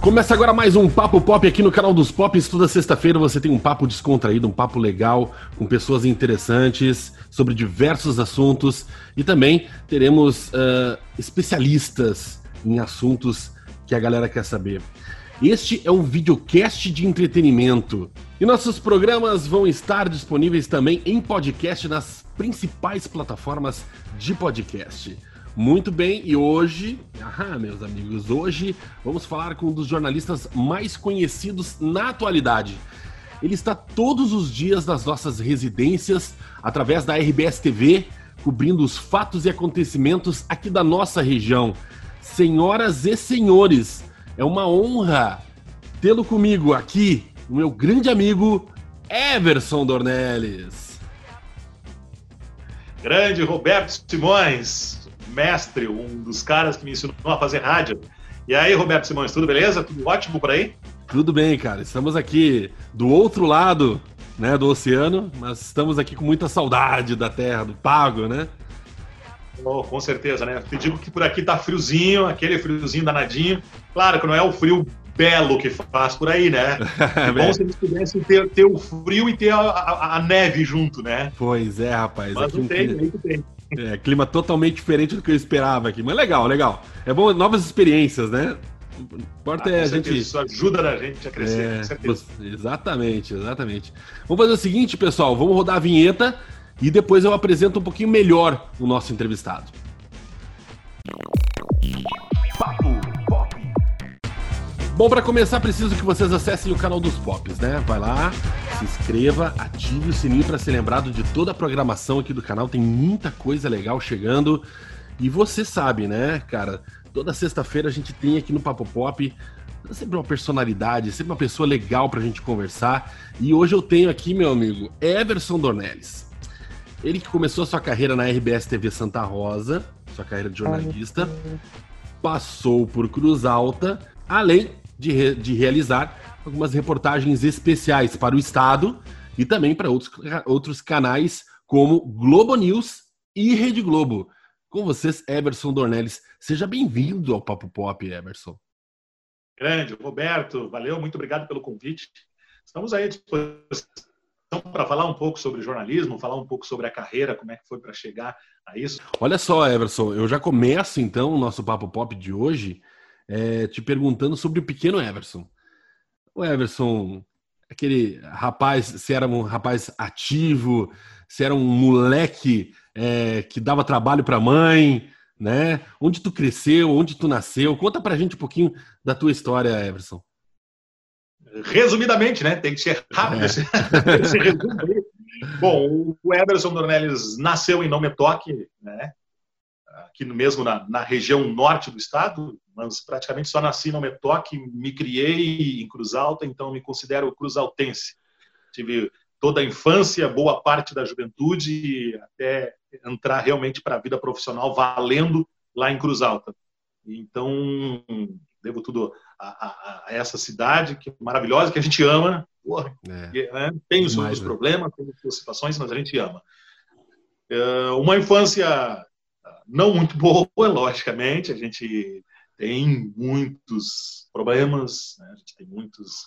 Começa agora mais um Papo Pop aqui no canal dos Pops. Toda sexta-feira você tem um papo descontraído, um papo legal, com pessoas interessantes sobre diversos assuntos e também teremos uh, especialistas em assuntos que a galera quer saber. Este é um videocast de entretenimento e nossos programas vão estar disponíveis também em podcast nas principais plataformas de podcast. Muito bem, e hoje, ah, meus amigos, hoje vamos falar com um dos jornalistas mais conhecidos na atualidade. Ele está todos os dias nas nossas residências, através da RBS TV, cobrindo os fatos e acontecimentos aqui da nossa região. Senhoras e senhores, é uma honra tê-lo comigo aqui, o meu grande amigo Everson Dornelles. Grande Roberto Simões, mestre, um dos caras que me ensinou a fazer rádio. E aí, Roberto Simões, tudo beleza? Tudo ótimo por aí? Tudo bem, cara. Estamos aqui do outro lado né, do oceano, mas estamos aqui com muita saudade da terra, do pago, né? Oh, com certeza, né? Te digo que por aqui tá friozinho, aquele friozinho danadinho. Claro que não é o frio belo que faz por aí, né? É bom se eles pudessem ter, ter o frio e ter a, a, a, neve junto, né? Pois é, rapaz. Mas não tem, não tem. É, clima totalmente diferente do que eu esperava aqui. Mas legal, legal. É bom, novas experiências, né? O importa ah, é a gente. Isso ajuda a gente a crescer, é, com certeza. Exatamente, exatamente. Vamos fazer o seguinte, pessoal. Vamos rodar a vinheta e depois eu apresento um pouquinho melhor o nosso entrevistado. Bom, para começar, preciso que vocês acessem o canal dos Pops, né? Vai lá, se inscreva, ative o sininho para ser lembrado de toda a programação aqui do canal. Tem muita coisa legal chegando. E você sabe, né, cara? Toda sexta-feira a gente tem aqui no Papo Pop sempre uma personalidade, sempre uma pessoa legal pra gente conversar. E hoje eu tenho aqui, meu amigo, Everson Dornelles. Ele que começou a sua carreira na RBS TV Santa Rosa, sua carreira de jornalista, passou por Cruz Alta, além de, re, de realizar algumas reportagens especiais para o Estado e também para outros, outros canais como Globo News e Rede Globo. Com vocês, Everson Dornelles. Seja bem-vindo ao Papo Pop, Everson. Grande, Roberto, valeu, muito obrigado pelo convite. Estamos aí à disposição para falar um pouco sobre jornalismo, falar um pouco sobre a carreira, como é que foi para chegar a isso. Olha só, Everson, eu já começo então o nosso Papo Pop de hoje é, te perguntando sobre o pequeno Everson. O Everson, aquele rapaz, se era um rapaz ativo, se era um moleque é, que dava trabalho para a mãe, né? Onde tu cresceu, onde tu nasceu? Conta pra gente um pouquinho da tua história, Everson. Resumidamente, né? Tem que ser rápido é. esse. Bom, o Everson Dornelles nasceu em Nometoque, né? aqui mesmo na, na, região norte do estado, mas praticamente só nasci no Metoque, me criei em Cruz Alta, então me considero cruzaltense. Tive toda a infância, boa parte da juventude, até entrar realmente para a vida profissional valendo lá em Cruz Alta. Então, devo tudo a, a, a essa cidade que é maravilhosa, que a gente ama. Porra, é, né? Tem os seus né? problemas, tem as suas situações, mas a gente ama. É, uma infância não muito boa, logicamente, a gente tem muitos problemas, né? a gente tem muitos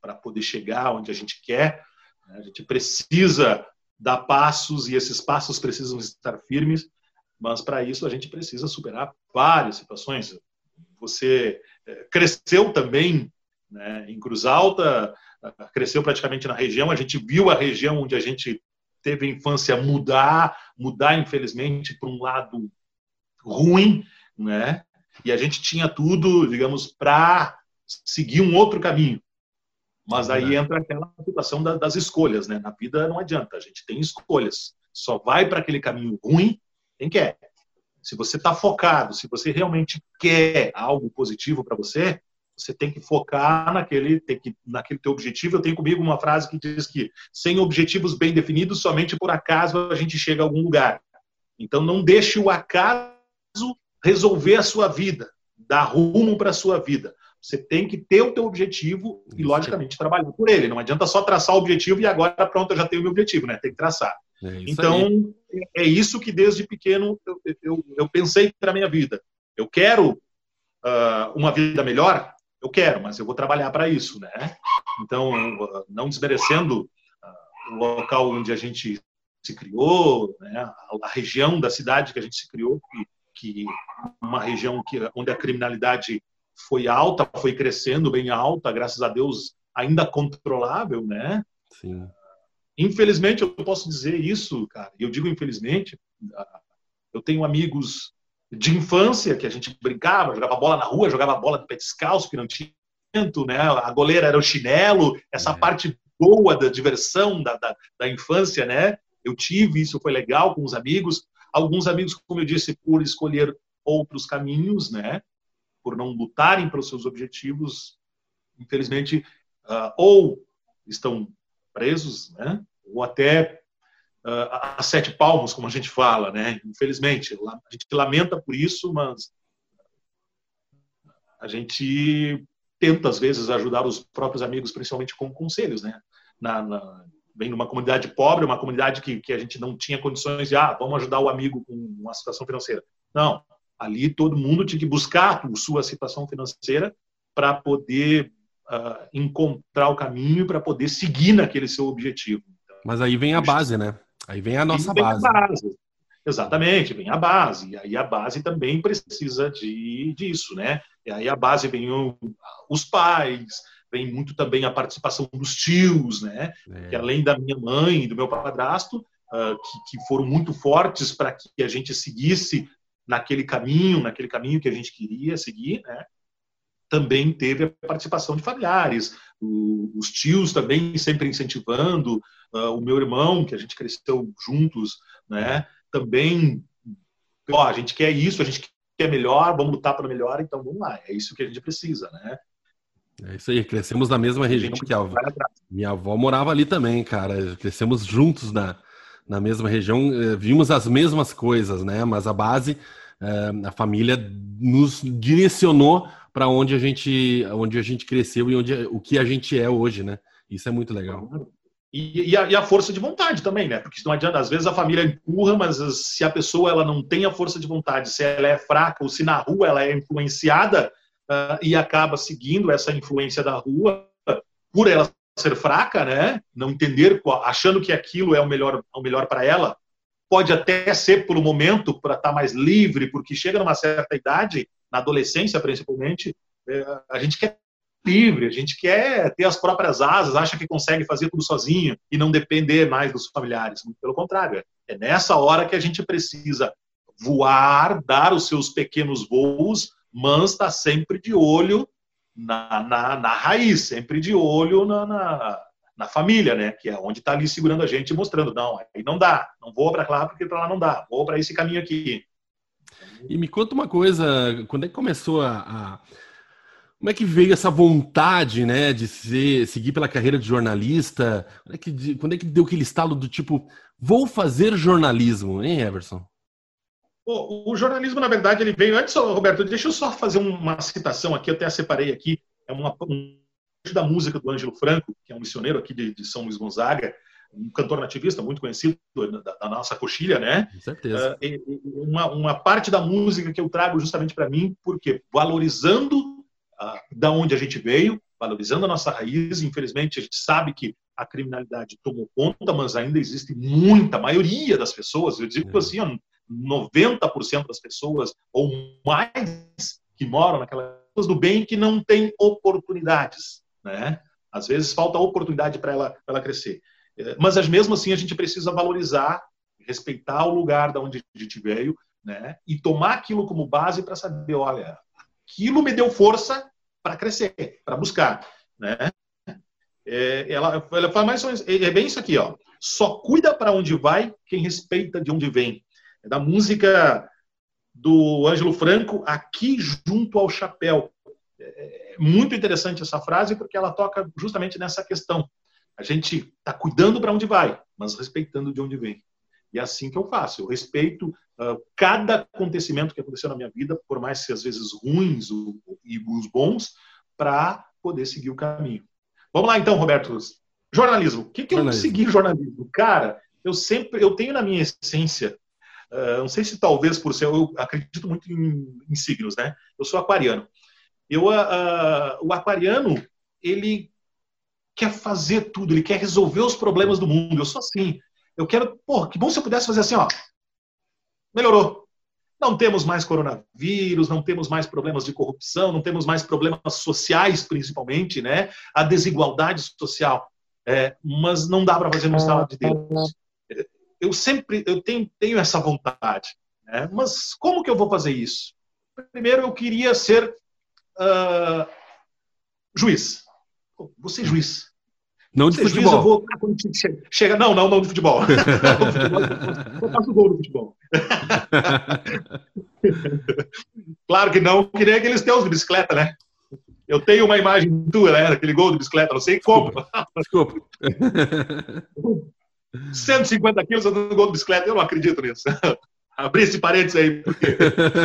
para poder chegar onde a gente quer, né? a gente precisa dar passos e esses passos precisam estar firmes, mas para isso a gente precisa superar várias situações. Você é, cresceu também né, em Cruz Alta, cresceu praticamente na região, a gente viu a região onde a gente teve a infância mudar, mudar infelizmente para um lado ruim, né? E a gente tinha tudo, digamos, para seguir um outro caminho. Mas aí entra aquela situação das escolhas, né? Na vida não adianta, a gente tem escolhas. Só vai para aquele caminho ruim quem quer. Se você está focado, se você realmente quer algo positivo para você, você tem que focar naquele, tem que, naquele teu objetivo. Eu tenho comigo uma frase que diz que sem objetivos bem definidos, somente por acaso a gente chega a algum lugar. Então não deixe o acaso resolver a sua vida, dar rumo para a sua vida. Você tem que ter o teu objetivo e, logicamente, trabalhar por ele. Não adianta só traçar o objetivo e agora, pronto, eu já tenho o meu objetivo, né? Tem que traçar. É então, aí. é isso que desde pequeno eu, eu, eu pensei para a minha vida. Eu quero uh, uma vida melhor, eu quero, mas eu vou trabalhar para isso, né? Então, não desmerecendo o local onde a gente se criou, né? a região da cidade que a gente se criou, que, que uma região que, onde a criminalidade foi alta, foi crescendo bem alta, graças a Deus ainda controlável, né? Sim. Infelizmente eu posso dizer isso, cara. Eu digo infelizmente, eu tenho amigos de infância que a gente brincava, jogava bola na rua, jogava bola de pé descalço, que não tinha né? A goleira era o chinelo, essa é. parte boa da diversão da, da, da infância, né? Eu tive isso, foi legal com os amigos. Alguns amigos, como eu disse, por escolher outros caminhos, né? Por não lutarem pelos seus objetivos, infelizmente, uh, ou estão presos, né? Ou até uh, a sete palmos, como a gente fala, né? Infelizmente, a gente lamenta por isso, mas a gente tenta às vezes ajudar os próprios amigos, principalmente com conselhos, né? Na, na, vem numa comunidade pobre, uma comunidade que, que a gente não tinha condições de, ah, vamos ajudar o amigo com uma situação financeira. Não, ali todo mundo tinha que buscar a sua situação financeira para poder uh, encontrar o caminho para poder seguir naquele seu objetivo. Então, Mas aí vem a base, né? Aí vem a nossa vem base. A base. Exatamente, vem a base. E aí a base também precisa de, disso, né? E aí a base vem o, os pais, vem muito também a participação dos tios, né? É. Que além da minha mãe e do meu padrasto, uh, que, que foram muito fortes para que a gente seguisse naquele caminho, naquele caminho que a gente queria seguir, né? Também teve a participação de familiares, o, os tios também sempre incentivando, uh, o meu irmão, que a gente cresceu juntos, né? Também, ó, a gente quer isso, a gente quer melhor, vamos lutar para melhor, então vamos lá, é isso que a gente precisa, né? É isso aí, crescemos na mesma região, porque a, minha avó morava ali também, cara. Crescemos juntos na, na mesma região, eh, vimos as mesmas coisas, né? Mas a base, eh, a família nos direcionou para onde a gente, onde a gente cresceu e onde o que a gente é hoje, né? Isso é muito legal. E, e, a, e, a, força de vontade também, né? Porque não adianta, às vezes a família empurra, mas se a pessoa ela não tem a força de vontade, se ela é fraca ou se na rua ela é influenciada, uh, e acaba seguindo essa influência da rua por ela ser fraca, né? Não entender, achando que aquilo é o melhor, o melhor para ela. Pode até ser por um momento para estar tá mais livre, porque chega numa certa idade, na adolescência principalmente, é, a gente quer livre, a gente quer ter as próprias asas, acha que consegue fazer tudo sozinho e não depender mais dos familiares. Pelo contrário, é nessa hora que a gente precisa voar, dar os seus pequenos voos mas está sempre de olho na, na, na, raiz, sempre de olho na, na, na família, né? Que é onde está ali segurando a gente e mostrando, não, aí não dá, não vou para lá porque para lá não dá, vou para esse caminho aqui. E me conta uma coisa, quando é que começou a, a... Como é que veio essa vontade, né, de ser, seguir pela carreira de jornalista? Quando é, que, quando é que deu aquele estalo do tipo, vou fazer jornalismo, hein, Everson? O, o, jornalismo, na verdade, ele veio antes, Roberto, deixa eu só fazer uma citação aqui, eu até separei aqui, é uma, um da música do Ângelo Franco, que é um missioneiro aqui de, de São Luís Gonzaga, um cantor nativista muito conhecido da, da nossa coxilha, né? Com certeza. Uh, uma, uma parte da música que eu trago justamente para mim, porque valorizando uh, da onde a gente veio, valorizando a nossa raiz, infelizmente a gente sabe que a criminalidade tomou conta, mas ainda existe muita, maioria das pessoas, eu digo é. assim, 90% das pessoas ou mais que moram naquelas do bem que não tem oportunidades, né? Às vezes falta oportunidade para ela, ela crescer. É, mas mesmo assim a gente precisa valorizar, respeitar o lugar da onde a gente veio, né? E tomar aquilo como base para saber, olha, aquilo me deu força para crescer, para buscar, né? É, ela, ela fala mais é, é bem isso aqui, ó. Só cuida para onde vai quem respeita de onde vem é da música do Ângelo Franco, Aqui Junto ao Chapéu. É muito interessante essa frase porque ela toca justamente nessa questão. A gente está cuidando para onde vai, mas respeitando de onde vem. E é assim que eu faço. Eu respeito uh, cada acontecimento que aconteceu na minha vida, por mais que às vezes ruins o, e os bons, para poder seguir o caminho. Vamos lá então, Roberto. Jornalismo. O que, que eu segui jornalismo? Cara, eu sempre, eu tenho na minha essência Uh, não sei se talvez por ser, eu acredito muito em, em, signos, né? Eu sou aquariano. Eu, uh, o aquariano, ele quer fazer tudo, ele quer resolver os problemas do mundo. Eu sou assim. Eu quero, pô, que bom se eu pudesse fazer assim, ó. Melhorou. Não temos mais coronavírus, não temos mais problemas de corrupção, não temos mais problemas sociais, principalmente, né? A desigualdade social. É, mas não dá para fazer no estado de Deus. Eu sempre eu tenho, tenho essa vontade. Né? Mas como que eu vou fazer isso? Primeiro, eu queria ser uh, juiz. Vou ser juiz. Não de futebol. Juiz, eu vou, chega, não, não, não de futebol. eu faço gol no futebol. claro que não, que nem aqueles teus de bicicleta, né? Eu tenho uma imagem tua, né? Daquele gol de bicicleta, não sei como. Desculpa. 150 quilos andando gol de bicicleta, eu não acredito nisso. Abri esse parênteses aí. Porque...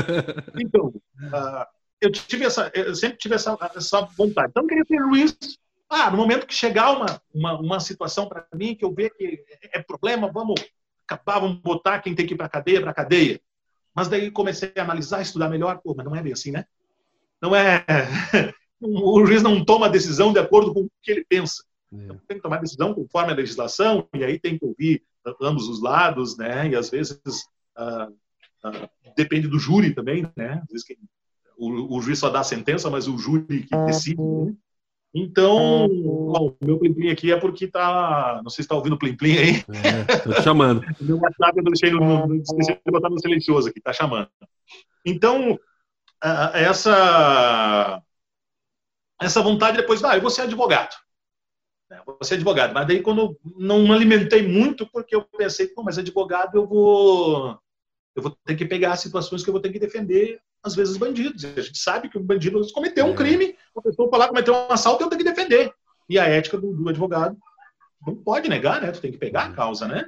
Então, uh, eu tive essa, eu sempre tive essa, essa vontade. Então, eu queria ser juiz. Ah, no momento que chegar uma, uma, uma situação para mim que eu ver que é problema, vamos acabar, vamos botar quem tem que ir para cadeia, para cadeia. Mas daí comecei a analisar, estudar melhor. Pô, mas não é bem assim, né? Não é. o juiz não toma decisão de acordo com o que ele pensa. É. Então, tem que tomar decisão conforme a legislação, e aí tem que ouvir ambos os lados, né? E às vezes uh, uh, depende do júri também, né? Às vezes o, o, juiz só dá a sentença, mas o júri que decide. Né? Então, o meu plim plim aqui é porque tá. Não sei se está ouvindo o plim plim aí. É, tô chamando. meu WhatsApp eu deixei no, no, esqueci de botar no silencioso aqui, tá chamando. Então, essa essa vontade depois, ah, eu vou ser advogado. É, vou ser advogado. Mas daí quando não alimentei muito, porque eu pensei, pô, mas advogado eu vou eu vou ter que pegar situações que eu vou ter que defender, às vezes, bandidos. A gente sabe que o bandido cometeu um é. crime, a pessoa foi lá cometeu um assalto, eu tenho que defender. E a ética do, do advogado não pode negar, né? Tu tem que pegar a é. causa, né?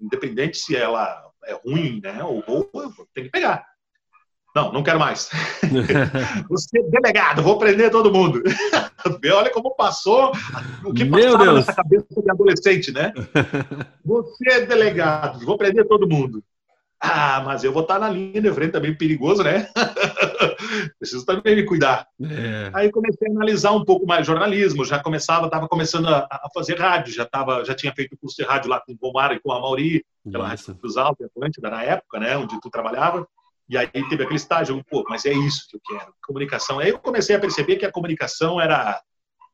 Independente se ela é ruim, né? Ou boa, tem que pegar. Não, não quero mais. Você delegado, vou prender todo mundo. Olha como passou o que Meu passava Deus. nessa cabeça de adolescente, né? Você delegado, vou prender todo mundo. Ah, mas eu vou estar na linha de frente também, perigoso, né? Preciso também me cuidar. É. Aí comecei a analisar um pouco mais jornalismo, já começava, estava começando a, a, fazer rádio, já tava, já tinha feito curso de rádio lá com o Bomar e com a Mauri, pela Rádio dos Altos, Atlântida, na época, né, onde tu trabalhava. E aí teve aquele estágio, pô, mas é isso que eu quero, comunicação. Aí eu comecei a perceber que a comunicação era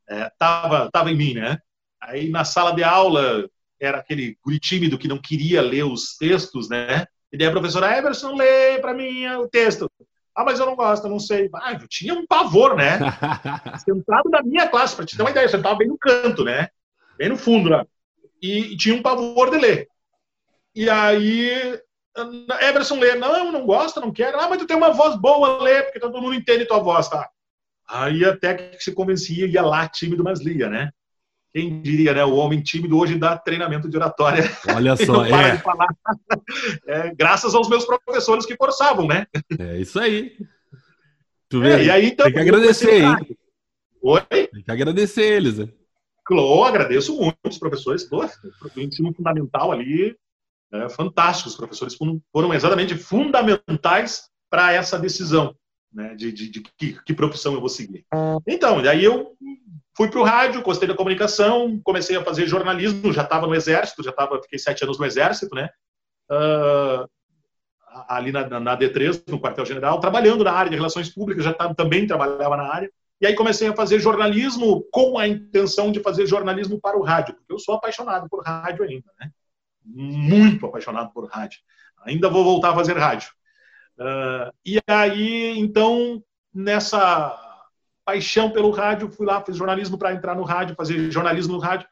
é, tava, tava em mim, né? Aí na sala de aula era aquele guri tímido que não queria ler os textos, né? E daí a professora Everson lê para mim o texto. Ah, mas eu não gosto, não sei. Ah, eu tinha um pavor, né? Sentado na minha classe, para te ter uma ideia, eu sentava bem no canto, né? Bem no fundo lá. E, e tinha um pavor de ler. E aí Everson lê, não, não gosto, não quero. Ah, mas tu tem uma voz boa, lê, porque todo mundo entende tua voz, tá? Aí até que se convencia, ia lá tímido, mas lia, né? Quem diria, né? O homem tímido hoje dá treinamento de oratória. Olha só, é. é. Graças aos meus professores que forçavam, né? É isso aí. Tu vê? É, e aí, então, Tem que agradecer, hein? Oi? Tem que agradecer eles, né? Claro, agradeço muito os professores. Pô, o ensino fundamental ali é, fantásticos. Os professores foram exatamente fundamentais para essa decisão né, de, de, de que, que, profissão eu vou seguir. Então, daí eu fui para o rádio, gostei da comunicação, comecei a fazer jornalismo, já estava no exército, já estava, fiquei sete anos no exército, né? Uh, ali na, na, D3, no quartel-general, trabalhando na área de relações públicas, já tava, também trabalhava na área. E aí comecei a fazer jornalismo com a intenção de fazer jornalismo para o rádio, porque eu sou apaixonado por rádio ainda, né? Muito apaixonado por rádio. Ainda vou voltar a fazer rádio. Uh, e aí, então, nessa paixão pelo rádio, fui lá, fiz jornalismo para entrar no rádio, fazer jornalismo no rádio.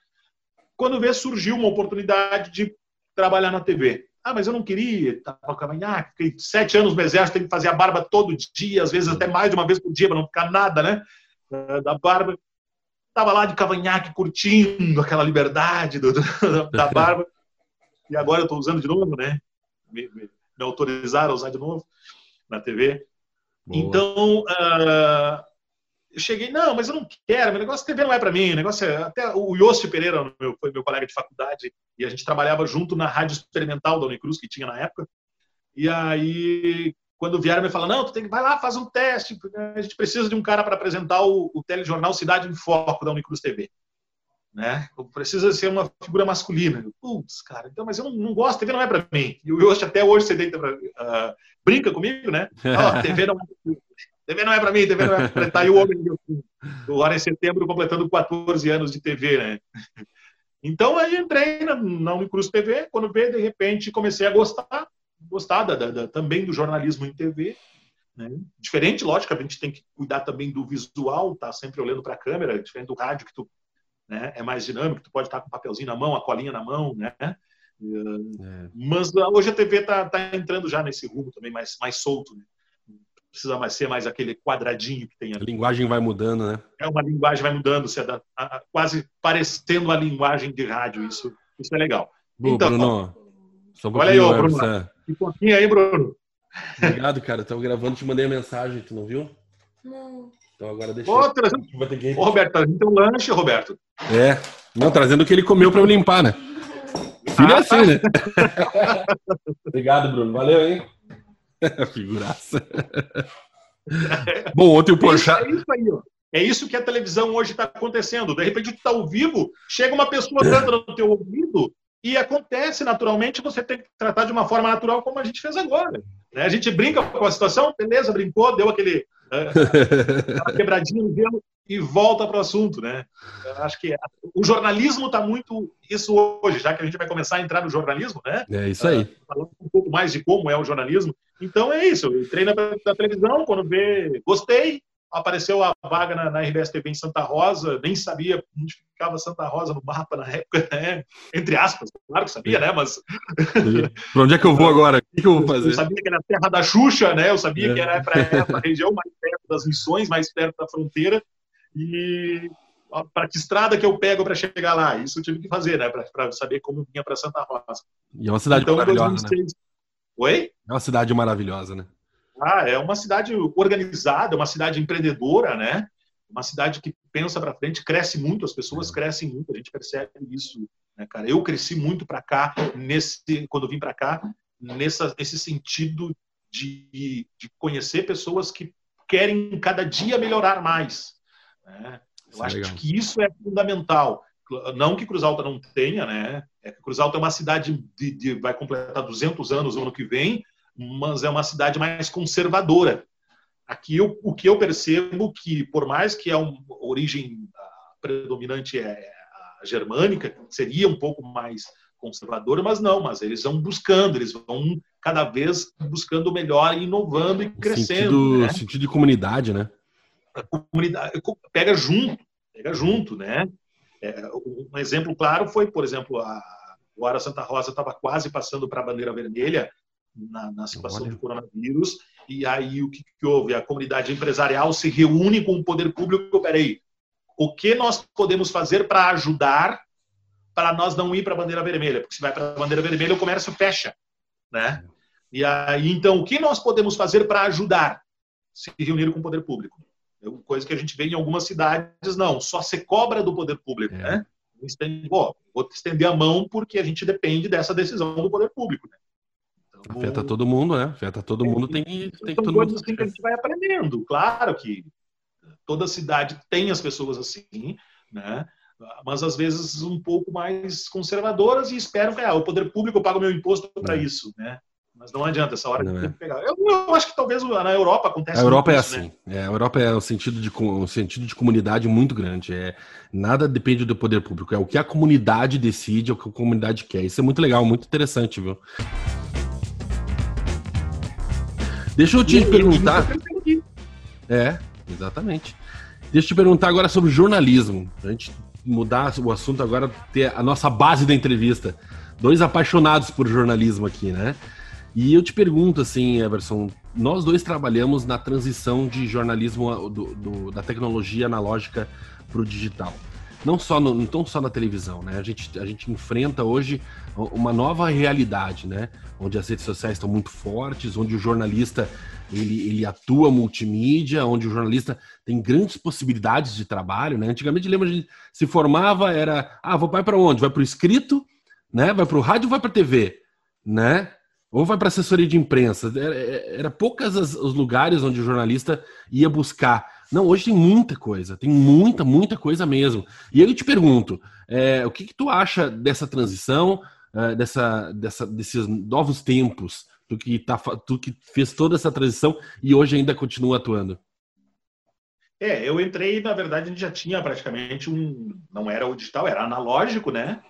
Quando vê, surgiu uma oportunidade de trabalhar na TV. Ah, mas eu não queria, tava ah, fiquei sete anos no exército, tem que fazer a barba todo dia, às vezes até mais de uma vez por dia, para não ficar nada, né? Uh, da barba. Tava lá de cavanhaque, curtindo aquela liberdade do, da barba e agora eu estou usando de novo, né? Me, me, me, autorizaram a usar de novo na TV. Boa. Então, uh, eu cheguei, não, mas eu não quero, meu negócio de TV não é para mim, o negócio é, até o Yosti Pereira meu, foi meu colega de faculdade e a gente trabalhava junto na rádio experimental da Unicruz que tinha na época. E aí quando vieram me falar, não, tu tem que vai lá, faz um teste, a gente precisa de um cara para apresentar o, o telejornal Cidade em Foco da Unicruz TV. Né? Precisa ser uma figura masculina. Putz, cara, então, mas eu não, não gosto, TV não é para mim. E hoje, até hoje, você deita pra, uh, brinca comigo, né? Oh, TV não é. TV não é para mim, TV não é para. Tá aí o homem agora em setembro completando 14 anos de TV, né? Então, aí entrei na, na Unicruz TV, quando veio, de repente, comecei a gostar, gostar também do jornalismo em TV. Né? Diferente, lógico, a gente tem que cuidar também do visual, tá sempre olhando para a câmera, diferente do rádio, que tu né, é mais dinâmico, tu pode estar com o papelzinho na mão, a colinha na mão, né? É. Mas ah, hoje a TV está tá entrando já nesse rumo também mais, mais solto, né? precisa mais ser mais aquele quadradinho que tem ali. A linguagem vai mudando, né? É uma linguagem vai mudando, se é quase parecendo a linguagem de rádio. Isso, isso é legal. Bom, então, Bruno, um olha aí, ó, Bruno. Você... Um pouquinho aí, Bruno. Obrigado, cara. Estava gravando, te mandei a mensagem, tu não viu? Não. Então agora deixa Ô, trazendo... que... Ô, Roberto, trazendo um lanche, Roberto. É. Não, trazendo o que ele comeu para eu limpar, né? Filho ah, é assim, né? Obrigado, Bruno. Valeu, hein? Figuraça. Bom, ontem o Porchat... É isso aí, ó. É isso que a televisão hoje está acontecendo. De repente, tu está ao vivo, chega uma pessoa canta no teu ouvido e acontece naturalmente, você tem que tratar de uma forma natural, como a gente fez agora. Né? A gente brinca com a situação, beleza, brincou, deu aquele quebradinha no dedo e volta para o assunto. Né? Acho que o jornalismo está muito isso hoje, já que a gente vai começar a entrar no jornalismo, né? É isso aí. Uh, falando um pouco mais de como é o jornalismo. Então é isso. Eu entrei na, na televisão, quando vê, gostei, apareceu a vaga na, na, RBS TV em Santa Rosa, nem sabia onde ficava Santa Rosa no mapa na época, né? entre aspas, claro que sabia, né? Mas. Para onde é que eu vou agora? O que, que, eu vou fazer? Eu sabia que era a terra da Xuxa, né? Eu sabia é. que era para a região mais perto das missões, mais perto da fronteira. E para que estrada que eu pego para chegar lá? Isso eu tive que fazer, né? Para saber como vinha para Santa Rosa. E é uma cidade então, maravilhosa, 2006... né? Oi? É uma cidade maravilhosa, né? Ah, é uma cidade organizada, é uma cidade empreendedora, né? Uma cidade que pensa para frente, cresce muito, as pessoas crescem muito, a gente percebe isso, né, cara? Eu cresci muito para cá nesse quando vim para cá nessa nesse sentido de, de conhecer pessoas que querem cada dia melhorar mais. Né? Eu é acho legal. que isso é fundamental. Não que Cruz Alta não tenha, né? É que Cruz Alta é uma cidade de, de vai completar 200 anos no ano que vem, mas é uma cidade mais conservadora. Aqui eu, o que eu percebo que, por mais que a origem predominante é a germânica, seria um pouco mais conservadora, mas não, mas eles vão buscando, eles vão cada vez buscando melhor, inovando e crescendo. Sentido, né? sentido de comunidade, né? A comunidade pega junto, pega junto, né? É, um exemplo claro foi, por exemplo, a agora Santa Rosa estava quase passando para a bandeira vermelha na, na situação Olha. do coronavírus. E aí o que, que houve? A comunidade empresarial se reúne com o poder público. Peraí, o que nós podemos fazer para ajudar para nós não ir para a bandeira vermelha? Porque se vai para a bandeira vermelha, o comércio fecha, né? E aí, então, o que nós podemos fazer para ajudar? Se reunir com o poder público. É coisa que a gente vê em algumas cidades, não, só se cobra do poder público, é. né? Pô, vou estender a mão porque a gente depende dessa decisão do poder público, né? Afeta todo mundo, né? Afeta todo é, mundo, tem, tem que todo coisas mundo... assim que a gente vai aprendendo. Claro que toda cidade tem as pessoas assim, né? Mas às vezes um pouco mais conservadoras e esperam que ah, o poder público paga o meu imposto para é. isso, né? Mas não adianta, essa hora não, é. pegar. Eu, eu, acho que talvez na Europa acontece. A Europa é isso, assim. Né? É, a Europa é um sentido, de, um sentido de comunidade muito grande. É, nada depende do poder público. É o que a comunidade decide, é o que a comunidade quer. Isso é muito legal, muito interessante, viu? Deixa eu te perguntar. É, exatamente. Deixa eu te perguntar agora sobre jornalismo. A gente mudar o assunto agora, ter a nossa base da entrevista. Dois apaixonados por jornalismo aqui, né? E eu te pergunto, assim, Everson, nós dois trabalhamos na transição de jornalismo do, do, da tecnologia analógica para o digital não só, no, não só na televisão, né? A gente, a gente enfrenta hoje uma nova realidade, né? Onde as redes sociais estão muito fortes, onde o jornalista ele, ele atua multimídia, onde o jornalista tem grandes possibilidades de trabalho, né? Antigamente, lembra, a gente se formava, era, ah, vou vai para onde? Vai para o escrito, né? Vai para o rádio, vai para a TV, né? ou vai para assessoria de imprensa. Era, era poucas as, os lugares onde o jornalista ia buscar. Não, hoje tem muita coisa, tem muita, muita coisa mesmo. E eu te pergunto, é, o que, que, tu acha dessa transição, é, dessa, dessa, desses novos tempos, tu que, tá, tu que fez toda essa transição e hoje ainda continua atuando? É, eu entrei, na verdade, a gente já tinha praticamente um. Não era o digital, era analógico, né?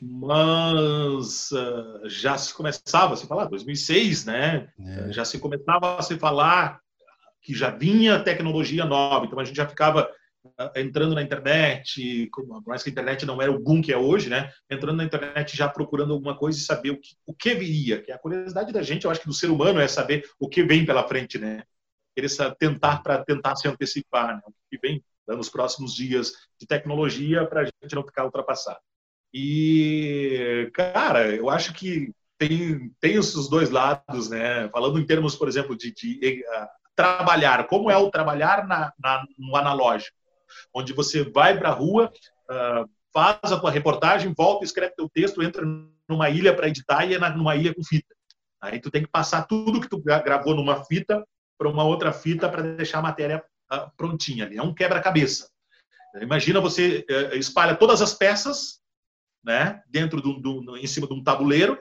Mas uh, já se começava a se falar, 2006, né? É. Já se começava a se falar que já vinha tecnologia nova, então a gente já ficava uh, entrando na internet, mais que a internet não era o boom que é hoje, né? Entrando na internet já procurando alguma coisa e saber o que, o que viria. Que a curiosidade da gente, eu acho que do ser humano é saber o que vem pela frente, né? Querer tentar para tentar se antecipar, né? O que vem nos próximos dias de tecnologia para a gente não ficar ultrapassado. E, cara, eu acho que tem, tem os dois lados, né? Falando em termos, por exemplo, de, de uh, trabalhar, como é o trabalhar na, na, no analógico, onde você vai para a rua, uh, faz a tua reportagem, volta, escreve teu texto, entra numa ilha para editar e é numa ilha com fita. Aí tu tem que passar tudo que tu gravou numa fita para uma outra fita para deixar a matéria uh, prontinha. É um quebra-cabeça. Imagina você uh, espalha todas as peças né? Dentro do, do, em cima de um tabuleiro,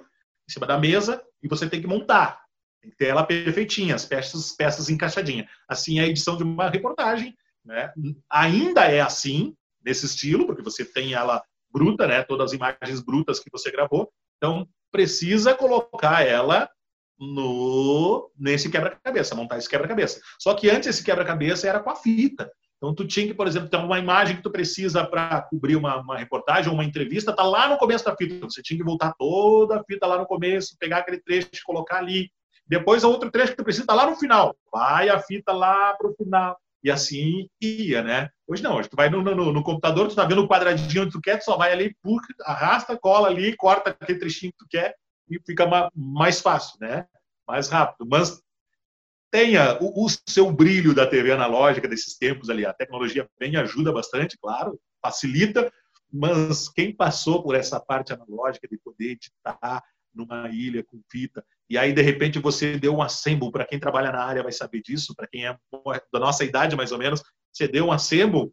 em cima da mesa, e você tem que montar. Tem que ter ela perfeitinha, as peças, peças encaixadinhas. Assim é a edição de uma reportagem. Né? Ainda é assim, nesse estilo, porque você tem ela bruta, né? Todas as imagens brutas que você gravou. Então, precisa colocar ela no nesse quebra-cabeça, montar esse quebra-cabeça. Só que antes esse quebra-cabeça era com a fita. Então, tu tinha que, por exemplo, ter uma imagem que tu precisa para cobrir uma, uma, reportagem ou uma entrevista, tá lá no começo da fita. Você tinha que voltar toda a fita lá no começo, pegar aquele trecho colocar ali. Depois, o outro trecho que tu precisa tá lá no final. Vai a fita lá para o final. E assim ia, né? Hoje não, hoje tu vai no, no, no, computador, tu tá vendo o quadradinho onde tu quer, tu só vai ali, arrasta, cola ali, corta aquele trechinho que tu quer e fica mais fácil, né? Mais rápido. Mas tenha o, o, seu brilho da TV analógica desses tempos ali. A tecnologia bem ajuda bastante, claro, facilita, mas quem passou por essa parte analógica de poder editar numa ilha com fita, e aí de repente você deu um assemble, para quem trabalha na área vai saber disso, para quem é da nossa idade mais ou menos, você deu um assemble,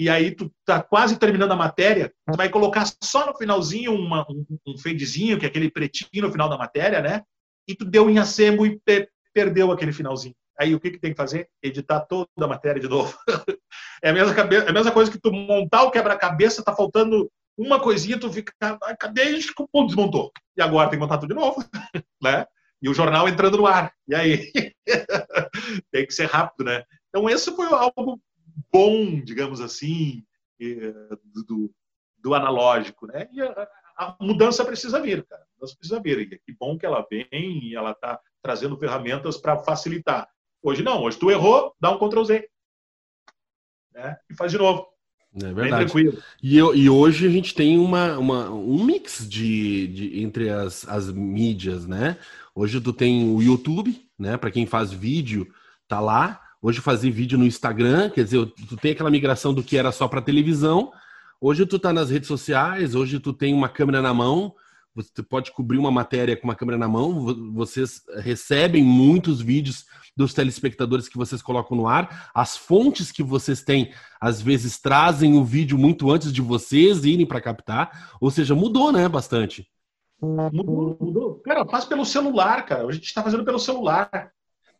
e aí tu tá quase terminando a matéria, tu vai colocar só no finalzinho uma, um, um fadezinho, que é aquele pretinho no final da matéria, né? E tu deu em assemble e perdeu aquele finalzinho. Aí o que, que tem que fazer? Editar toda a matéria de novo. é, a mesma cabeça, é a mesma coisa que tu montar o quebra-cabeça, tá faltando uma coisinha, tu fica, ah, cadê? Desmontou. E agora tem que montar tudo de novo. né? E o jornal entrando no ar. E aí? tem que ser rápido, né? Então, esse foi algo bom, digamos assim, do, do analógico, né? E a, a mudança precisa vir, cara. A mudança precisa vir. E que bom que ela vem e ela está trazendo ferramentas para facilitar. Hoje não, hoje tu errou, dá um Ctrl Z. Né? E faz de novo. É verdade. E, eu, e hoje a gente tem uma, uma, um mix de, de entre as, as mídias, né? Hoje tu tem o YouTube, né? Para quem faz vídeo, tá lá. Hoje fazer vídeo no Instagram, quer dizer, tu tem aquela migração do que era só para televisão. Hoje tu tá nas redes sociais, hoje tu tem uma câmera na mão, você pode cobrir uma matéria com uma câmera na mão, vocês recebem muitos vídeos dos telespectadores que vocês colocam no ar. As fontes que vocês têm, às vezes, trazem o vídeo muito antes de vocês irem para captar. Ou seja, mudou, né? Bastante. Mudou, mudou. Cara, faz pelo celular, cara. A gente está fazendo pelo celular,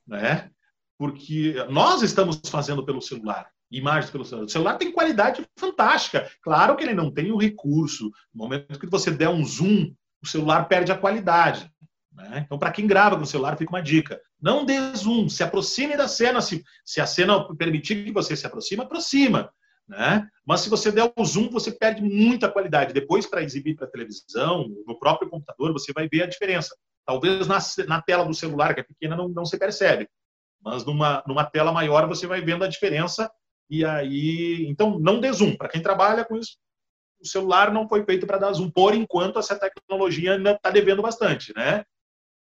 né? Porque nós estamos fazendo pelo celular imagens pelo celular. O celular tem qualidade fantástica. Claro que ele não tem o recurso. No momento que você der um zoom, o celular perde a qualidade. Né? Então, para quem grava com o celular, fica uma dica. Não dê zoom, se aproxime da cena. Se, se a cena permitir que você se aproxime, aproxima. Né? Mas se você der o zoom, você perde muita qualidade. Depois, para exibir para televisão, no próprio computador, você vai ver a diferença. Talvez na, na tela do celular, que é pequena, não, não se percebe. Mas numa, numa tela maior, você vai vendo a diferença. E aí, então, não dê zoom. Para quem trabalha com isso, o celular não foi feito para dar zoom. Por enquanto, essa tecnologia ainda está devendo bastante, né?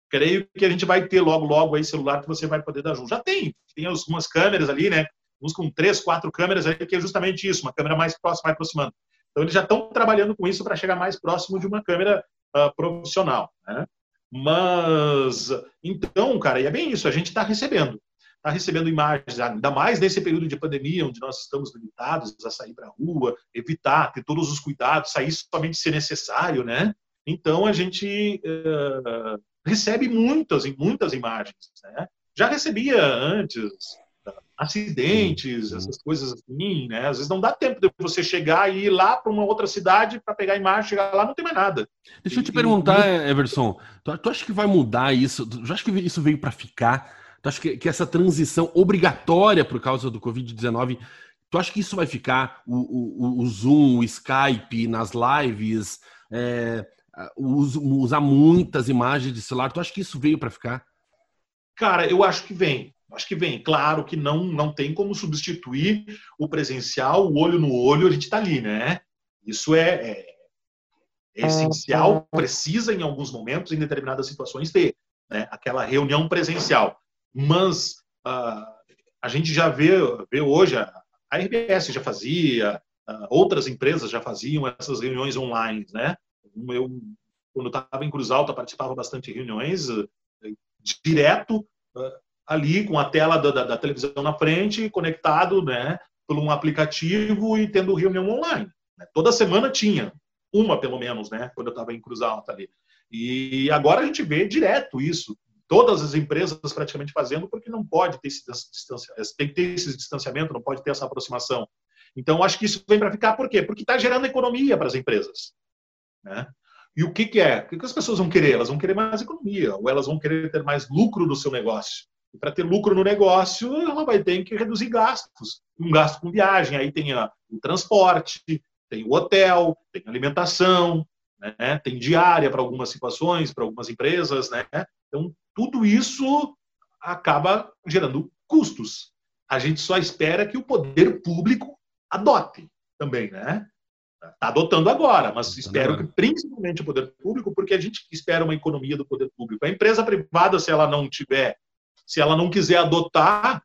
Creio que a gente vai ter logo, logo aí celular que você vai poder dar zoom. Já tem, tem algumas câmeras ali, né? Uns com três, quatro câmeras aí, que é justamente isso, uma câmera mais próxima, aproximando. Então, eles já estão trabalhando com isso para chegar mais próximo de uma câmera uh, profissional, né? Mas, então, cara, e é bem isso, a gente está recebendo. Está recebendo imagens, ainda mais nesse período de pandemia, onde nós estamos limitados a sair para a rua, evitar, ter todos os cuidados, sair somente se necessário, né? Então, a gente uh, recebe muitas e muitas imagens, né? Já recebia antes, acidentes, essas coisas assim, né? Às vezes não dá tempo de você chegar e ir lá para uma outra cidade para pegar a imagem, chegar lá não tem mais nada. Deixa eu te perguntar, Everson, tu, tu acha que vai mudar isso? Tu acha que isso veio para ficar? Tu acha que, que, essa transição obrigatória por causa do Covid-19, tu acha que isso vai ficar? O, o, o Zoom, o Skype, nas lives, é, usar muitas imagens de celular, tu acha que isso veio para ficar? Cara, eu acho que vem. Acho que vem. Claro que não, não tem como substituir o presencial, o olho no olho, a gente está ali, né? Isso é, é, é, essencial, precisa em alguns momentos, em determinadas situações, ter né? aquela reunião presencial. Mas uh, a gente já vê, vê hoje, a, a RBS já fazia, uh, outras empresas já faziam essas reuniões online, né? Eu, quando estava em Cruz Alta, participava bastante de reuniões uh, direto ali com a tela da, da, da, televisão na frente, conectado, né, por um aplicativo e tendo reunião online. Né? Toda semana tinha uma, pelo menos, né, quando eu estava em Cruz Alta ali. E agora a gente vê direto isso. Todas as empresas praticamente fazendo, porque não pode ter esse distanciamento, tem que ter esse distanciamento, não pode ter essa aproximação. Então, acho que isso vem para ficar, por quê? Porque está gerando economia para as empresas. Né? E o que, que é? O que, que as pessoas vão querer? Elas vão querer mais economia, ou elas vão querer ter mais lucro do seu negócio. E para ter lucro no negócio, ela vai ter que reduzir gastos. Um gasto com viagem, aí tem a, o transporte, tem o hotel, tem alimentação, né? tem diária para algumas situações, para algumas empresas. Né? Então, tudo isso acaba gerando custos. A gente só espera que o poder público adote também, né? Está adotando agora, mas espero que principalmente o poder público, porque a gente espera uma economia do poder público. A empresa privada, se ela não tiver se ela não quiser adotar,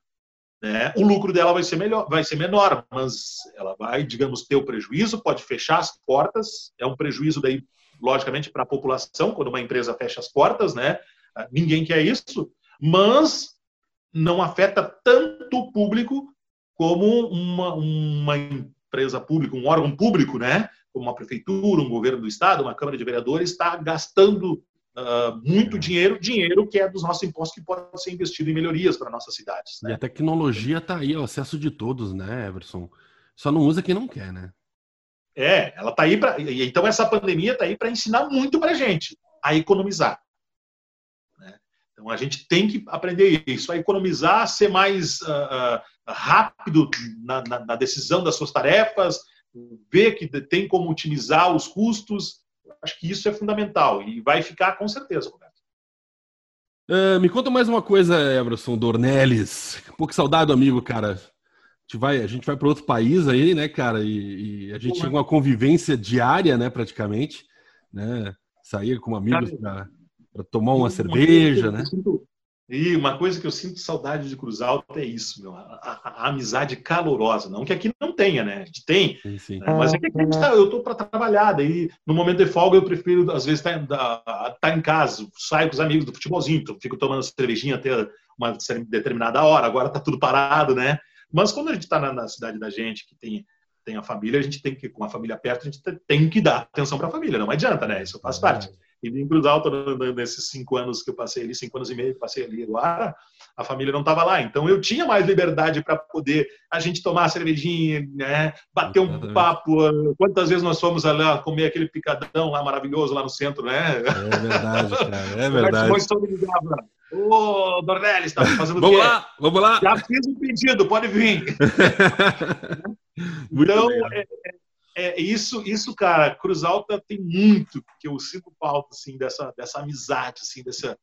né, o lucro dela vai ser melhor, vai ser menor, mas ela vai, digamos, ter o prejuízo, pode fechar as portas, é um prejuízo daí, logicamente, para a população quando uma empresa fecha as portas, né? Ninguém quer isso, mas não afeta tanto o público como uma, uma empresa pública, um órgão público, né? Como uma prefeitura, um governo do estado, uma câmara de vereadores está gastando uh, muito dinheiro, dinheiro que é dos nossos impostos que pode ser investido em melhorias para nossas cidades. Né? E a tecnologia está aí ao acesso de todos, né, Everson? Só não usa quem não quer, né? É, ela está aí para. Então essa pandemia está aí para ensinar muito para a gente a economizar. Então a gente tem que aprender isso, a economizar, ser mais uh, rápido na, na, na, decisão das suas tarefas, ver que tem como otimizar os custos Acho que isso é fundamental e vai ficar com certeza, Roberto. Uh, me conta mais uma coisa, Everson Dornelles. Um pouco saudade amigo, cara. A gente vai, a gente vai para outro país aí, né, cara? E, e a gente tinha uma convivência diária, né, praticamente, né? Sair com amigos para tomar uma cerveja, né? Sinto, e uma coisa que eu sinto saudade de Cruz Alta é isso, meu, a, a, a amizade calorosa. Não que aqui não tenha, né? A gente tem. Sim, sim. Né? Mas é que aqui tá, eu estou para trabalhar, daí no momento de folga eu prefiro, às vezes, estar tá, tá em casa, saio com os amigos do futebolzinho, então fico tomando cervejinha até uma determinada hora, agora está tudo parado, né? Mas quando a gente está na, na, cidade da gente, que tem, tem a família, a gente tem que, com a família perto, a gente tem que dar atenção para a família, não adianta, né? Isso faz parte. E em Cruz Alta, nesses cinco anos que eu passei ali, cinco anos e meio que passei ali agora, a família não estava lá. Então eu tinha mais liberdade para poder a gente tomar a cervejinha, né, bater um papo. Quantas vezes nós fomos lá comer aquele picadão lá maravilhoso lá no centro, né? É verdade, cara. É verdade. Ô, Dornelles, está fazendo vamos o quê? Lá, vamos lá. Já fiz um pedido, pode vir. então, é, é isso, isso, cara, Cruz Alta tem muito que eu sinto falta, assim, dessa, dessa amizade, assim, desse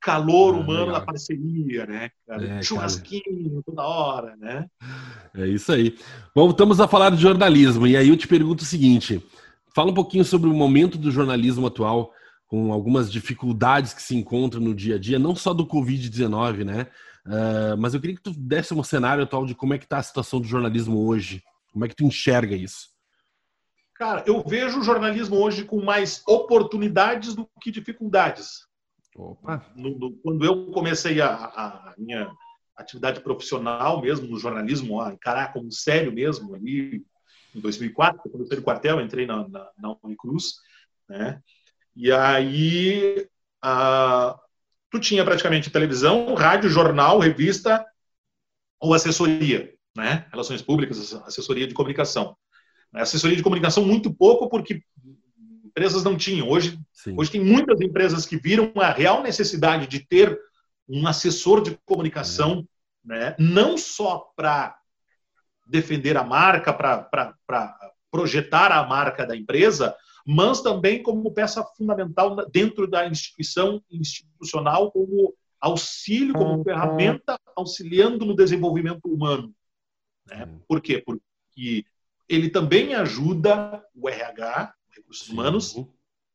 calor ah, humano legal. da parceria, né, cara? É, Churrasquinho cara. toda hora, né? É isso aí. Voltamos a falar de jornalismo, e aí eu te pergunto o seguinte, fala um pouquinho sobre o momento do jornalismo atual, com algumas dificuldades que se encontram no dia a dia, não só do Covid-19, né? Uh, mas eu queria que tu desse um cenário atual de como é que está a situação do jornalismo hoje, como é que tu enxerga isso? Cara, eu vejo o jornalismo hoje com mais oportunidades do que dificuldades. Opa. No, no, quando eu comecei a, a, minha atividade profissional mesmo no jornalismo, a encarar como sério mesmo, ali em 2004, quando eu saí do quartel, entrei na, na, na Unicruz, né? E aí a, tu tinha praticamente televisão, rádio, jornal, revista ou assessoria, né? Relações públicas, assessoria de comunicação. Assessoria de comunicação muito pouco porque empresas não tinham. Hoje, hoje tem muitas empresas que viram a real necessidade de ter um assessor de comunicação, é. né? não só para defender a marca, para projetar a marca da empresa, mas também como peça fundamental dentro da instituição institucional, como auxílio, como uhum. ferramenta auxiliando no desenvolvimento humano. Né? Por quê? Porque ele também ajuda o RH, recursos Sim. humanos,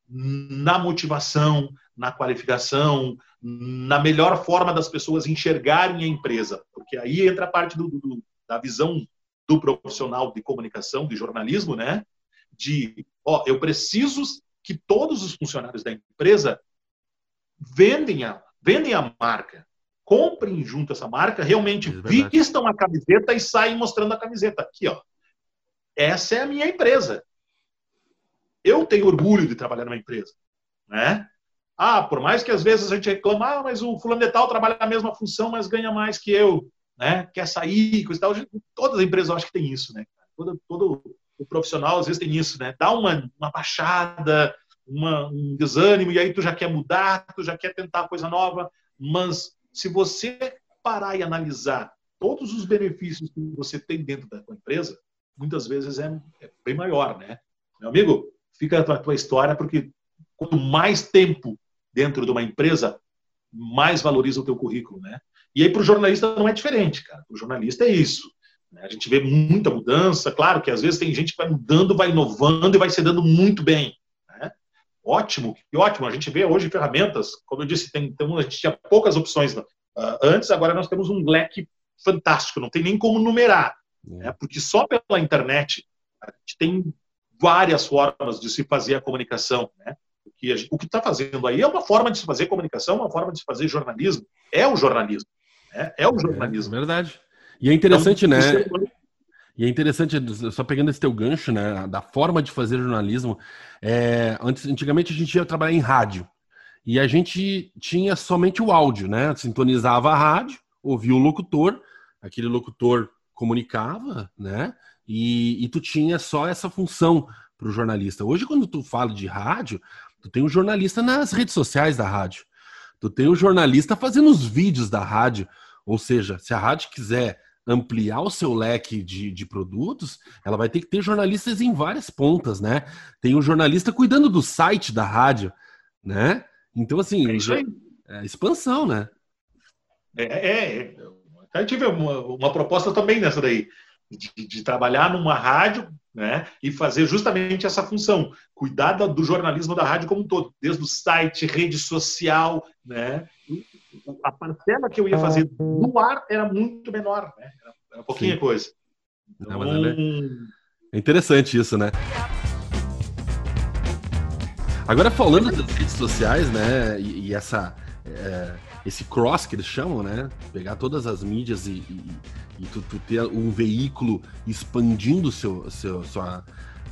na motivação, na qualificação, na melhor forma das pessoas enxergarem a empresa. Porque aí entra a parte do, do, da visão do profissional de comunicação, de jornalismo, né? De, ó, eu preciso que todos os funcionários da empresa vendem a, vendem a marca, comprem junto essa marca, realmente é vistam a camiseta e saem mostrando a camiseta. Aqui, ó. Essa é a minha empresa. Eu tenho orgulho de trabalhar numa empresa, né? Ah, por mais que às vezes a gente reclama, ah, mas o fulano de tal trabalha a mesma função, mas ganha mais que eu, né? Quer sair, coisa e tal. Todas as empresas eu acho que tem isso, né? Todo, todo o profissional às vezes tem isso, né? Dá uma, uma baixada, uma, um desânimo, e aí tu já quer mudar, tu já quer tentar coisa nova, mas se você parar e analisar todos os benefícios que você tem dentro da tua empresa, muitas vezes é, é bem maior, né? Meu amigo, fica a tua, tua história, porque quanto mais tempo dentro de uma empresa, mais valoriza o teu currículo, né? E aí para o jornalista não é diferente, cara. Para o jornalista é isso. Né? A gente vê muita mudança, claro que às vezes tem gente que vai mudando, vai inovando e vai se dando muito bem. Né? Ótimo, que ótimo. A gente vê hoje ferramentas, como eu disse, tem, tem a gente tinha poucas opções uh, antes, agora nós temos um leque fantástico, não tem nem como numerar, né? porque só pela internet a gente tem várias formas de se fazer a comunicação. Né? O que está fazendo aí é uma forma de se fazer comunicação, uma forma de se fazer jornalismo. É o jornalismo. Né? É o jornalismo. É, verdade. E é interessante, então, né? E é interessante, só pegando esse teu gancho, né, da forma de fazer jornalismo. É, antes, antigamente a gente ia trabalhar em rádio e a gente tinha somente o áudio, né? Sintonizava a rádio, ouvia o locutor, aquele locutor comunicava, né? E, e tu tinha só essa função para o jornalista. Hoje, quando tu fala de rádio, tu tem um jornalista nas redes sociais da rádio. Tu tem o um jornalista fazendo os vídeos da rádio. Ou seja, se a rádio quiser ampliar o seu leque de, de produtos, ela vai ter que ter jornalistas em várias pontas, né? Tem um jornalista cuidando do site da rádio, né? Então, assim, é, é expansão, né? É, é, é. Eu tive uma, uma proposta também nessa daí de, de, trabalhar numa rádio né, e fazer justamente essa função, cuidar do jornalismo da rádio como um todo, desde o site, rede social, né? A parcela que eu ia fazer no ar era muito menor, né? Era, era pouquinha Sim. coisa. Então, Não, é... é interessante isso, né? Agora falando das redes sociais, né, e, e essa é, esse cross que eles chamam, né, pegar todas as mídias e, e e tu, tu ter um veículo expandindo seu, seu, sua,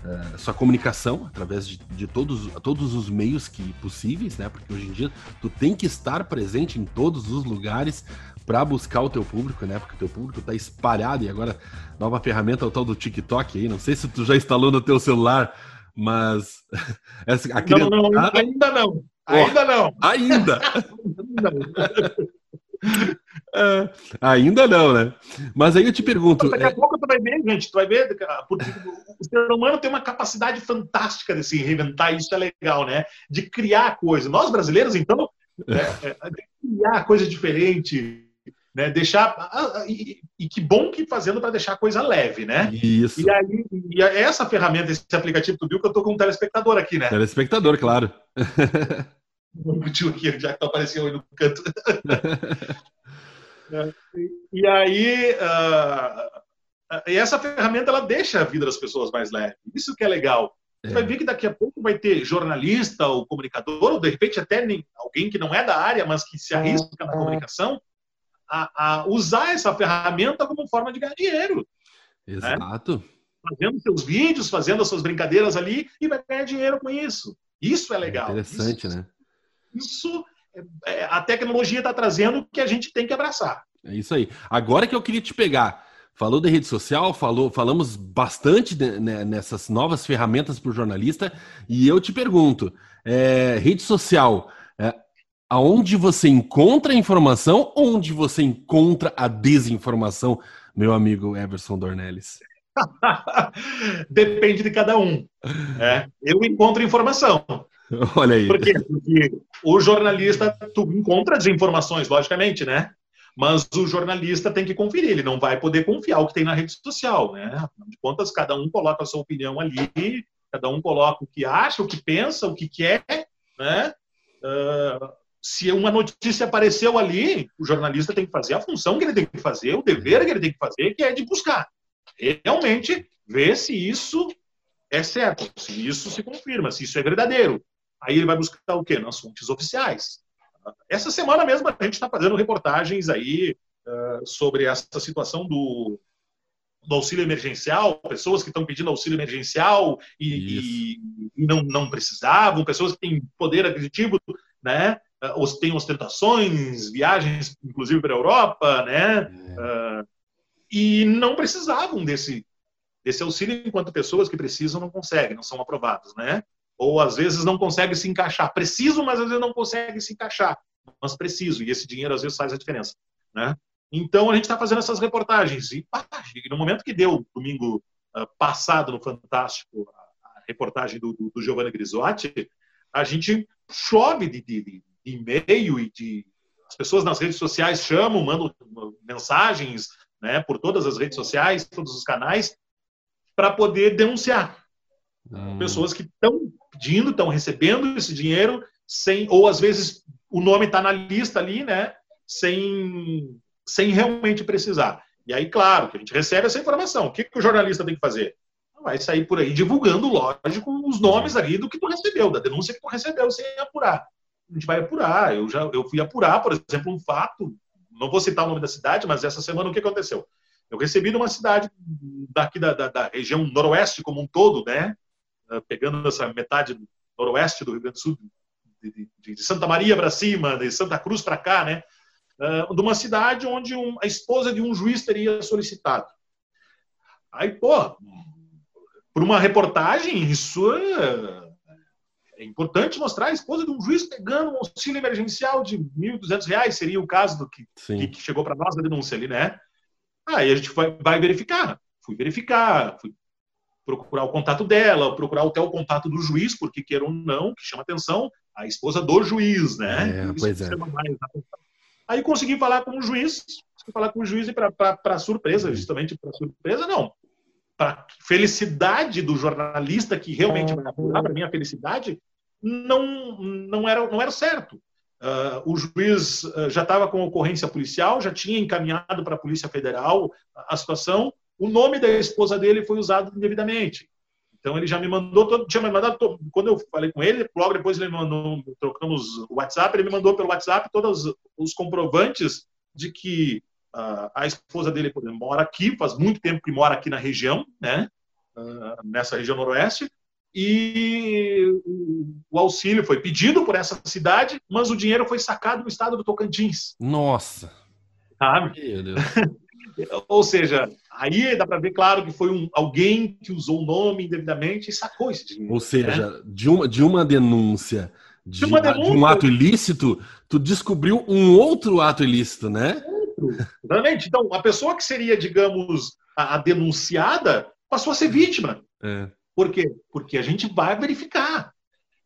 uh, sua comunicação através de, de, todos, todos os meios que possíveis, né? Porque hoje em dia tu tem que estar presente em todos os lugares para buscar o teu público, né? Porque o teu público está espalhado e agora nova ferramenta é o tal do TikTok aí. Não sei se tu já instalou no teu celular, mas essa, a não, não, ainda não. Ainda não. Ainda. É, ainda não, né? Mas aí eu te pergunto. Daqui a é... pouco tu vai ver, gente, tu vai ver. Porque o ser humano tem uma capacidade fantástica de se reinventar, isso é legal, né? De criar coisa. Nós brasileiros, então, é, é, criar coisa diferente. Né, deixar e, e, que bom que fazendo para deixar a coisa leve, né? Isso. E aí e essa ferramenta, esse aplicativo, tu viu que eu tô com um telespectador aqui, né? Telespectador, claro. O tio aqui, já que tá aparecendo aí no canto. É, e aí, uh, e essa ferramenta ela deixa a vida das pessoas mais leve. Isso que é legal. Você vai ver que daqui a pouco vai ter jornalista ou comunicador, ou de repente até alguém que não é da área, mas que se arrisca na comunicação, a, a usar essa ferramenta como forma de ganhar dinheiro. Né? Exato. Né? Fazendo seus vídeos, fazendo as suas brincadeiras ali e vai ganhar dinheiro com isso. Isso é legal. É interessante, isso, né? Isso, é, é a tecnologia está trazendo que a gente tem que abraçar. É isso aí. Agora que eu queria te pegar, falou de rede social, falou, falamos bastante de, né, nessas novas ferramentas para o jornalista, e eu te pergunto, é, rede social, aonde você encontra a informação, onde você encontra a desinformação, meu amigo Everson Dornelles? Depende de cada um. É, eu encontro informação. Olha aí. Por quê? Porque o jornalista, tu encontra desinformações, logicamente, né? Mas o jornalista tem que conferir, ele não vai poder confiar o que tem na rede social, né? Afinal de contas, cada um coloca a sua opinião ali, cada um coloca o que acha, o que pensa, o que quer, né? Uh, se uma notícia apareceu ali, o jornalista tem que fazer a função que ele tem que fazer, o dever que ele tem que fazer, que é de buscar. Realmente ver se isso é certo, se isso se confirma, se isso é verdadeiro. Aí ele vai buscar o quê? Nas fontes oficiais. Essa semana mesmo a gente está fazendo reportagens aí uh, sobre essa situação do, do auxílio emergencial, pessoas que estão pedindo auxílio emergencial e, e, não, não precisavam, pessoas que têm poder aquisitivo, né? Uh, tem ostentações, viagens, inclusive para a Europa, né? Uh, e não precisavam desse, desse auxílio, enquanto pessoas que precisam não conseguem, não são aprovadas, né? Ou às vezes não conseguem se encaixar. Precisam, mas às vezes não conseguem se encaixar. Mas preciso, e esse dinheiro às vezes faz a diferença, né? Então a gente está fazendo essas reportagens. E, pá, no momento que deu, domingo uh, passado no Fantástico, a, a reportagem do, do, do Giovanni Grisotti, a gente chove de, de, e-mail e de as pessoas nas redes sociais chamam, mandam mensagens, né, por todas as redes sociais, todos os canais, para poder denunciar. Hum. Pessoas que estão pedindo, estão recebendo esse dinheiro sem, ou às vezes o nome está na lista ali, né, sem, sem realmente precisar. E aí, claro, que a gente recebe essa informação. O que, que o jornalista tem que fazer? Vai sair por aí divulgando, lógico, os nomes ali do que tu recebeu, da denúncia que tu recebeu sem apurar a gente vai apurar. Eu já eu fui apurar, por exemplo, um fato, não vou citar o nome da cidade, mas essa semana o que aconteceu? Eu recebi numa cidade daqui da, da, da região noroeste como um todo, né? Ah, pegando essa metade noroeste do Rio Grande do Sul, de, de, de Santa Maria para cima, de Santa Cruz para cá, né? Uh, de uma cidade onde um, a esposa de um juiz teria solicitado. Aí, pô, por uma reportagem, isso é, é importante mostrar a esposa de um juiz pegando um auxílio emergencial de R$ 1.200, seria o caso do que, que chegou para nós da denúncia ali, né? Aí a gente vai, vai verificar. Fui verificar, fui procurar o contato dela, procurar até o contato do juiz, porque queira ou não, que chama atenção, a esposa do juiz, né? É, pois é. Aí consegui falar com o juiz, consegui falar com o juiz e para surpresa, uhum. justamente para surpresa, não. Para felicidade do jornalista que realmente vai apurar, para minha felicidade, não, não, era, não era certo. Uh, o juiz uh, já estava com ocorrência policial, já tinha encaminhado para a Polícia Federal a, situação. O nome da esposa dele foi usado indevidamente. Então ele já me mandou, todo, tinha me mandado, todo, quando eu falei com ele, logo depois ele me mandou, trocamos o WhatsApp, ele me mandou pelo WhatsApp todos os comprovantes de que uh, a esposa dele exemplo, mora aqui, faz muito tempo que mora aqui na região, né? nessa região noroeste, e o auxílio foi pedido por essa cidade, mas o dinheiro foi sacado no estado do Tocantins. Nossa! Sabe? Meu Deus. Ou seja, aí dá para ver, claro, que foi um, alguém que usou o nome indevidamente e sacou esse dinheiro. Ou seja, né? de, uma, de uma denúncia de, de, uma denúncia, de um ato ilícito, tu descobriu um outro ato ilícito, né? Exatamente. Então, a pessoa que seria, digamos, a, a denunciada passou a ser vítima. É. Por quê? Porque a gente vai verificar.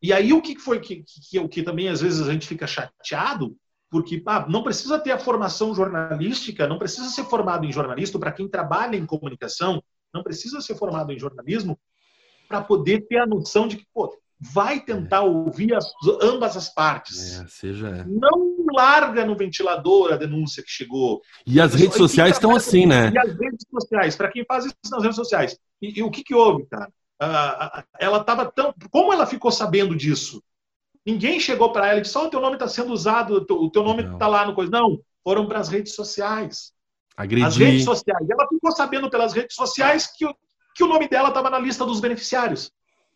E aí o que foi que, que, que, também às vezes a gente fica chateado, porque ah, não precisa ter a formação jornalística, não precisa ser formado em jornalismo para quem trabalha em comunicação, não precisa ser formado em jornalismo para poder ter a noção de que pô, vai tentar ouvir as, ambas as partes. É, seja... Não larga no ventilador a denúncia que chegou. E as redes sociais estão assim, né? E as redes sociais, para quem faz isso nas redes sociais. E, e o que, que houve, cara? uh, ela estava tão. Como ela ficou sabendo disso? Ninguém chegou para ela e disse: oh, o teu nome está sendo usado, o teu nome está lá no coisa. Não, foram para as redes sociais. Agredir. As redes sociais. Ela ficou sabendo pelas redes sociais que, que o nome dela estava na lista dos beneficiários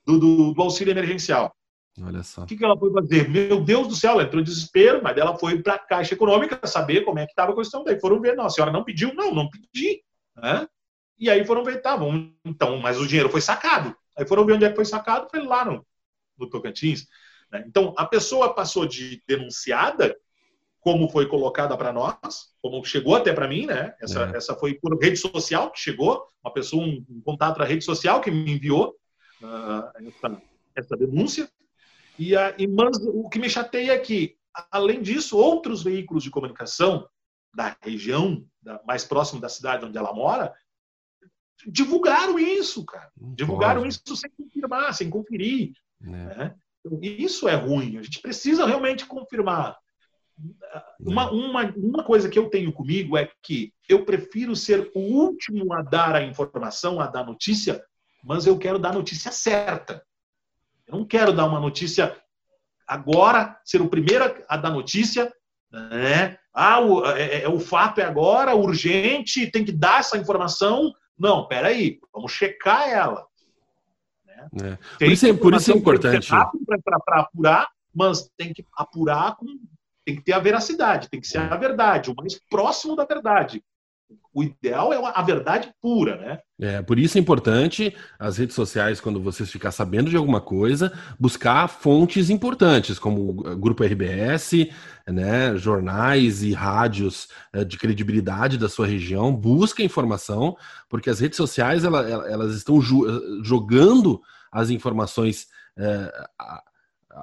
do, do, do auxílio emergencial. Olha só. O que, que ela foi fazer? Meu Deus do céu, ela entrou em desespero, mas ela foi para a Caixa Econômica saber como é que estava a questão. Daí foram ver, não, a senhora não pediu? Não, não pedi. Né? E aí foram ver, tá, então, mas o dinheiro foi sacado. Aí foram ver onde é que foi sacado, foi lá no, no Tocantins. Né? Então, a pessoa passou de denunciada, como foi colocada para nós, como chegou até para mim, né? Essa, é. essa foi por rede social que chegou, uma pessoa, um, um contato da rede social que me enviou uh, essa, essa denúncia. E, a, e mas o que me chateia é que, além disso, outros veículos de comunicação da região da, mais próximo da cidade onde ela mora divulgaram isso, cara. divulgaram isso sem confirmar, sem conferir. É. Né? Então, isso é ruim. A gente precisa realmente confirmar. Uma, uma, uma coisa que eu tenho comigo é que eu prefiro ser o último a dar a informação, a dar notícia, mas eu quero dar a notícia certa. Não quero dar uma notícia agora, ser o primeiro a dar notícia, né? Ah, o, é, é, é, o fato é agora, urgente, tem que dar essa informação. Não, peraí, vamos checar ela. Né? É. Por, isso é, por isso é importante. Para apurar, mas tem que apurar com. Tem que ter a veracidade, tem que ser a verdade, o mais próximo da verdade o ideal é a verdade pura, né? É, por isso é importante as redes sociais, quando vocês ficar sabendo de alguma coisa, buscar fontes importantes, como o Grupo RBS, né, jornais e rádios é, de credibilidade da sua região, busca informação, porque as redes sociais elas, elas estão jogando as informações é,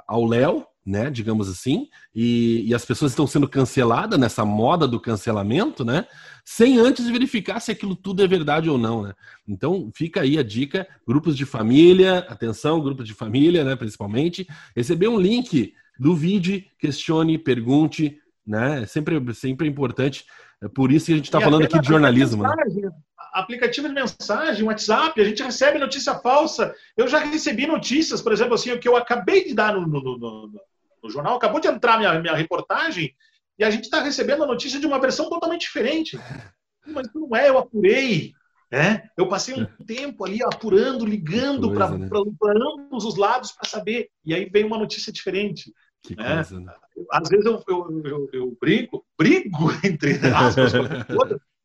ao léu, né, digamos assim, e, e, as pessoas estão sendo canceladas nessa moda do cancelamento, né, sem antes verificar se aquilo tudo é verdade ou não, né. Então fica aí a dica, grupos de família, atenção, grupos de família, né, principalmente, receber um link do vídeo, questione, pergunte, né, sempre, sempre é importante, é por isso que a gente está falando aqui de jornalismo, né aplicativo de mensagem, WhatsApp, a gente recebe notícia falsa. Eu já recebi notícias, por exemplo, assim, o que eu acabei de dar no, no, no, no jornal, acabou de entrar minha, minha reportagem, e a gente está recebendo a notícia de uma versão totalmente diferente. Mas não é, eu apurei. Né? Eu passei um tempo ali apurando, ligando para né? ambos os lados para saber. E aí vem uma notícia diferente. Que né? coisa, né? Às vezes eu, eu, eu, eu brinco, brigo entre aspas,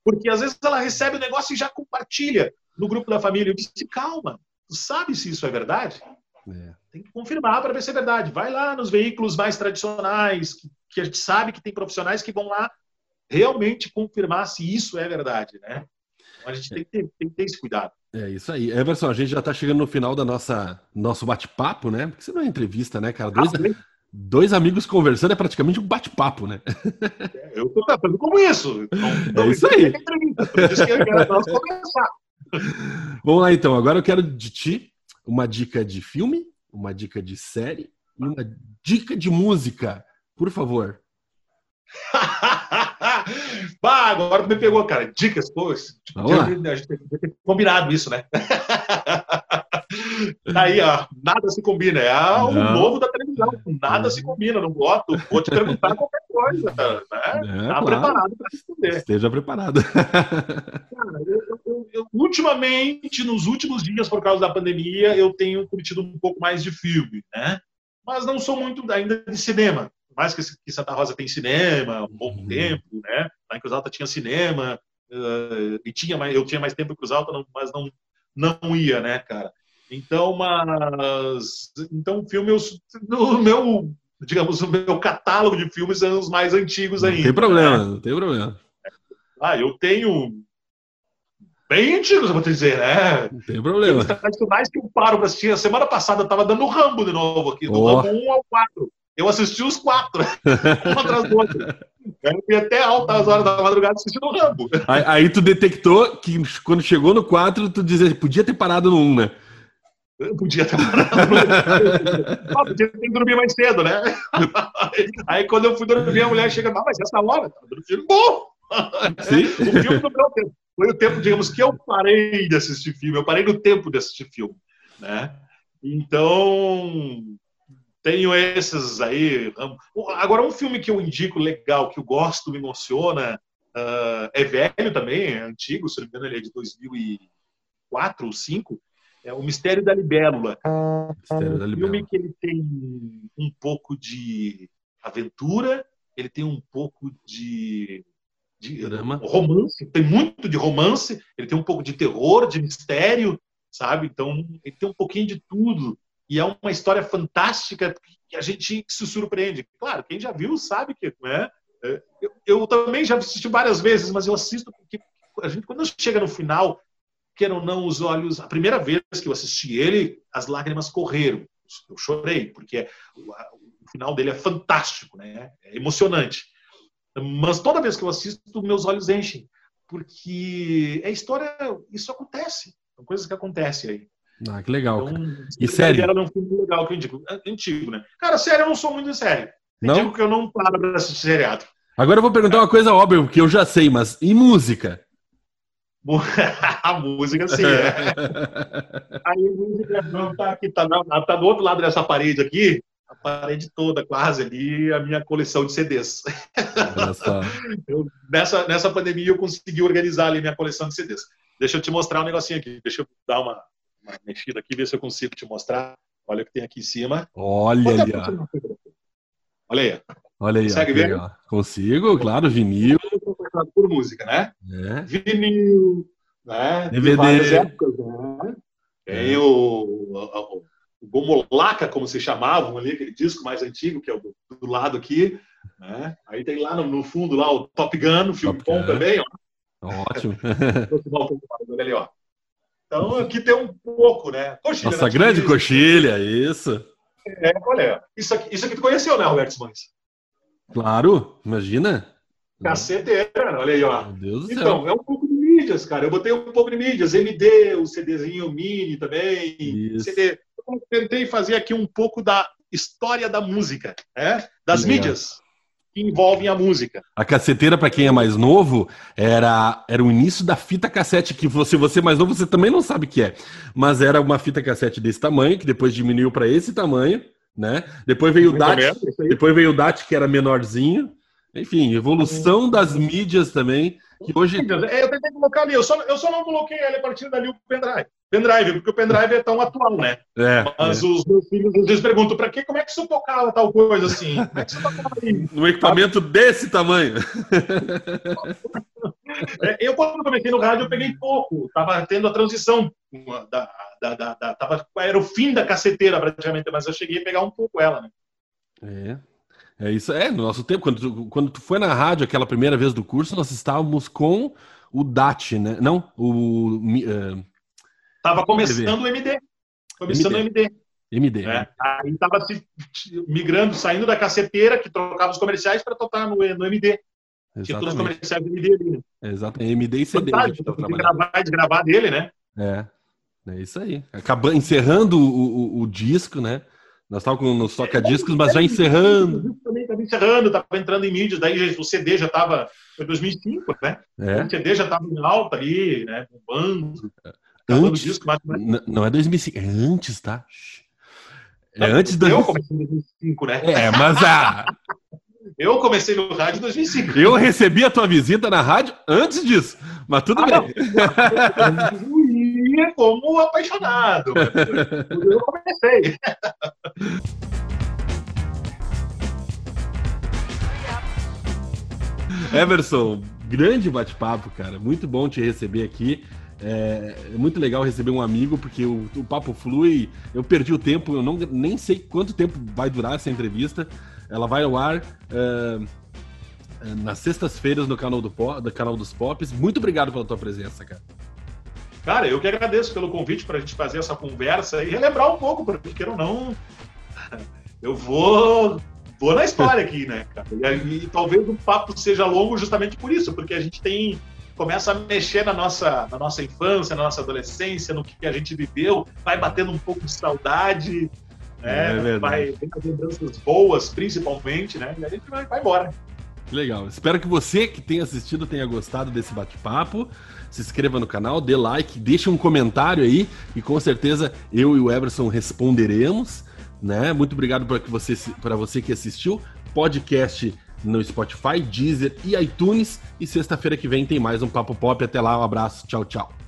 porque às vezes ela recebe o negócio e já compartilha no grupo da família. Eu disse, calma, tu sabe se isso é verdade? É. Tem que confirmar para ver se é verdade. Vai lá nos veículos mais tradicionais, que, que, a gente sabe que tem profissionais que vão lá realmente confirmar se isso é verdade, né? Então, a gente tem que, ter, tem que ter esse cuidado. É isso aí. Everson, a gente já está chegando no final da nossa nosso bate-papo, né? Porque você não é entrevista, né, cara? Dois, ah, dois amigos conversando é praticamente um bate-papo, né? É, eu tô tratando como isso. Então, é isso aí. Vamos lá, então. Agora eu quero de ti uma dica de filme, uma dica de série e uma dica de música, por favor. bah, agora me pegou, cara. Dicas, pô. Tipo, a gente tem combinado isso, né? Tá aí, ó, nada se combina. É o novo da televisão. Nada se combina. Não gosto. Vou te perguntar qualquer coisa. Né? É, tá claro. preparado para responder. Esteja preparado. Cara, eu, eu, eu, ultimamente, nos últimos dias, por causa da pandemia, eu tenho curtido um pouco mais de filme, né? Mas não sou muito ainda de cinema. Mais que, que Santa Rosa tem cinema, um bom uhum. tempo, né? Lá em Cruz Alta tinha cinema, uh, e tinha mais, eu tinha mais tempo em Cruz Alta, não, mas não, não ia, né, cara? Então, mas então o filme no meu, digamos, o meu catálogo de filmes são os mais antigos ainda. Não tem problema, né? não tem problema. Ah, eu tenho bem antigos, eu vou te dizer, né? Não tem problema. Os mais que eu paro para assistir. A semana passada eu tava dando Rambo de novo aqui, do oh. Rambo 1 ao 4. Eu assisti os quatro, um atrás do outro. Eu fui até altas horas da madrugada assistindo o Rambo. Aí, aí, tu detectou que quando chegou no 4, tu dizia, podia ter parado no 1, né? Eu podia ter parado. podia ter que dormir mais cedo, né? Aí quando eu fui dormir, a mulher chega, não, mas essa hora, tá dormindo bom. Sim. O filme do meu tempo. Foi o tempo, digamos, que eu parei de assistir filme. Eu parei no tempo de assistir filme. né? Então, tenho esses aí. Agora, um filme que eu indico legal, que eu gosto, me emociona, uh, é velho também, é antigo, se não me engano, ele é de 2004 ou 2005, é O Mistério da Libélula. Mistério da Libélula. Um filme que ele tem um pouco de aventura, ele tem um pouco de de Drama. romance, tem muito de romance, ele tem um pouco de terror, de mistério, sabe? Então, ele tem um pouquinho de tudo. E é uma história fantástica que a gente se surpreende. Claro, quem já viu sabe que né? eu, eu também já assisti várias vezes, mas eu assisto porque a gente, quando chega no final, quer ou não, os olhos. A primeira vez que eu assisti ele, as lágrimas correram. Eu chorei, porque o, final dele é fantástico, né? é emocionante. Mas toda vez que eu assisto, meus olhos enchem, porque é história, isso acontece, são coisas que acontecem aí. Ah, que legal. Então, e série? Era um filme legal que eu indico. É antigo, né? Cara, série eu não sou muito de. Eu não? digo que eu não paro pra assistir seriado. Agora eu vou perguntar uma coisa óbvia, porque eu já sei, mas e música? a música, sim. É. Aí a música não tá aqui, tá, tá do outro lado dessa parede aqui a parede toda, quase ali, a minha coleção de CDs. eu, nessa, nessa pandemia eu consegui organizar ali minha coleção de CDs. Deixa eu te mostrar um negocinho aqui. Deixa eu dar uma, uma mexida aqui, ver se eu consigo te mostrar. Olha o que tem aqui em cima. Olha ali, ó. Olha aí. Olha aí. Consegue ver? Ó. Consigo, claro, vinil. Por música, né? É. Vinil, né? DVD. Épocas, né? Tem é. o, o, o Gomolaca, como se chamavam ali, aquele disco mais antigo, que é o do, do lado aqui. Né? Aí tem lá no, no, fundo lá o Top Gun, o filme Top bom Gun. também. Ó. Ótimo. ali, ó. Então aqui tem um pouco, né? Coxilha, Nossa, né? grande coxilha, isso. É, olha, isso aqui, isso aqui tu conheceu, né, Roberto Simões? Claro, imagina. Caceteira, olha aí, ó. Meu Deus do então, céu. é um pouco de mídias, cara. Eu botei um pouco de mídias, MD, o CDzinho mini também, Isso. CD eu tentei fazer aqui um pouco da história da música, né? das Legal. mídias que envolvem a música. A caceteira, para quem é mais novo, era, era o início da fita cassete, que se você é mais novo, você também não sabe o que é. Mas era uma fita cassete desse tamanho, que depois diminuiu para esse tamanho, né? Depois veio o DAT, depois veio o DAT, que era menorzinho. Enfim, evolução das mídias também. Que hoje... É, eu tentei colocar ali, eu só, eu só não coloquei ali a partir dali o pendrive pendrive, porque o pendrive é tão atual, né? É, Mas é. os meus filhos às vezes perguntam para que, como é que você tocava tal coisa assim? Como é que você tocava No equipamento desse tamanho. É, eu, quando comecei no rádio, eu peguei pouco. Tava tendo a transição. Da, da, da, da, tava, era o fim da caceteira, praticamente, mas eu cheguei a pegar um pouco ela, né? É. É isso, é, no nosso tempo, quando tu, quando tu foi na rádio aquela primeira vez do curso, nós estávamos com o DAT, né? Não, o. Uh, Tava começando o MD. Começando o MD. MD. É. Aí estava migrando, saindo da caceteira, que trocava os comerciais, para tocar no, no MD. Tinha todos os comerciais do MD ali. Né? Exato, MD e CD. Fantástico, tá gravar, gravar dele, né? É. É isso aí. Acabando, encerrando o, o, o disco, né? Nós estávamos com os toca-discos, mas já encerrando. Também estava encerrando, estava entrando em mídias, daí o CD já estava. Foi 2005, né? É. O CD já estava em alta ali, né? Bombando. Antes, disco, mas... Não é 2005, é antes, tá? É antes do. Eu comecei em 2005, né? É, mas a. Eu comecei no rádio em 2005. Eu recebi a tua visita na rádio antes disso, mas tudo ah, bem. Como apaixonado. Eu comecei. Everson, grande bate-papo, cara. Muito bom te receber aqui. É, é, muito legal receber um amigo, porque o, o, papo flui. Eu perdi o tempo, eu não, nem sei quanto tempo vai durar essa entrevista. Ela vai ao ar é, é nas sextas-feiras no canal do, do canal dos Pops. Muito obrigado pela tua presença, cara. Cara, eu que agradeço pelo convite para a gente fazer essa conversa e relembrar um pouco, porque queira ou não, eu vou vou na história aqui, né, cara? E, e, talvez o papo seja longo justamente por isso, porque a gente tem começa a mexer na nossa, na nossa infância, na nossa adolescência, no que a gente viveu, vai batendo um pouco de saudade, né? É vai vem com lembranças boas, principalmente, né? E a gente vai, vai embora. Legal. Espero que você que tenha assistido tenha gostado desse bate-papo. Se inscreva no canal, dê like, deixe um comentário aí e com certeza eu e o Everson responderemos. Né? Muito obrigado para você, você que assistiu. Podcast no Spotify, Deezer e iTunes. E sexta-feira que vem tem mais um Papo Pop. Até lá, um abraço, tchau, tchau.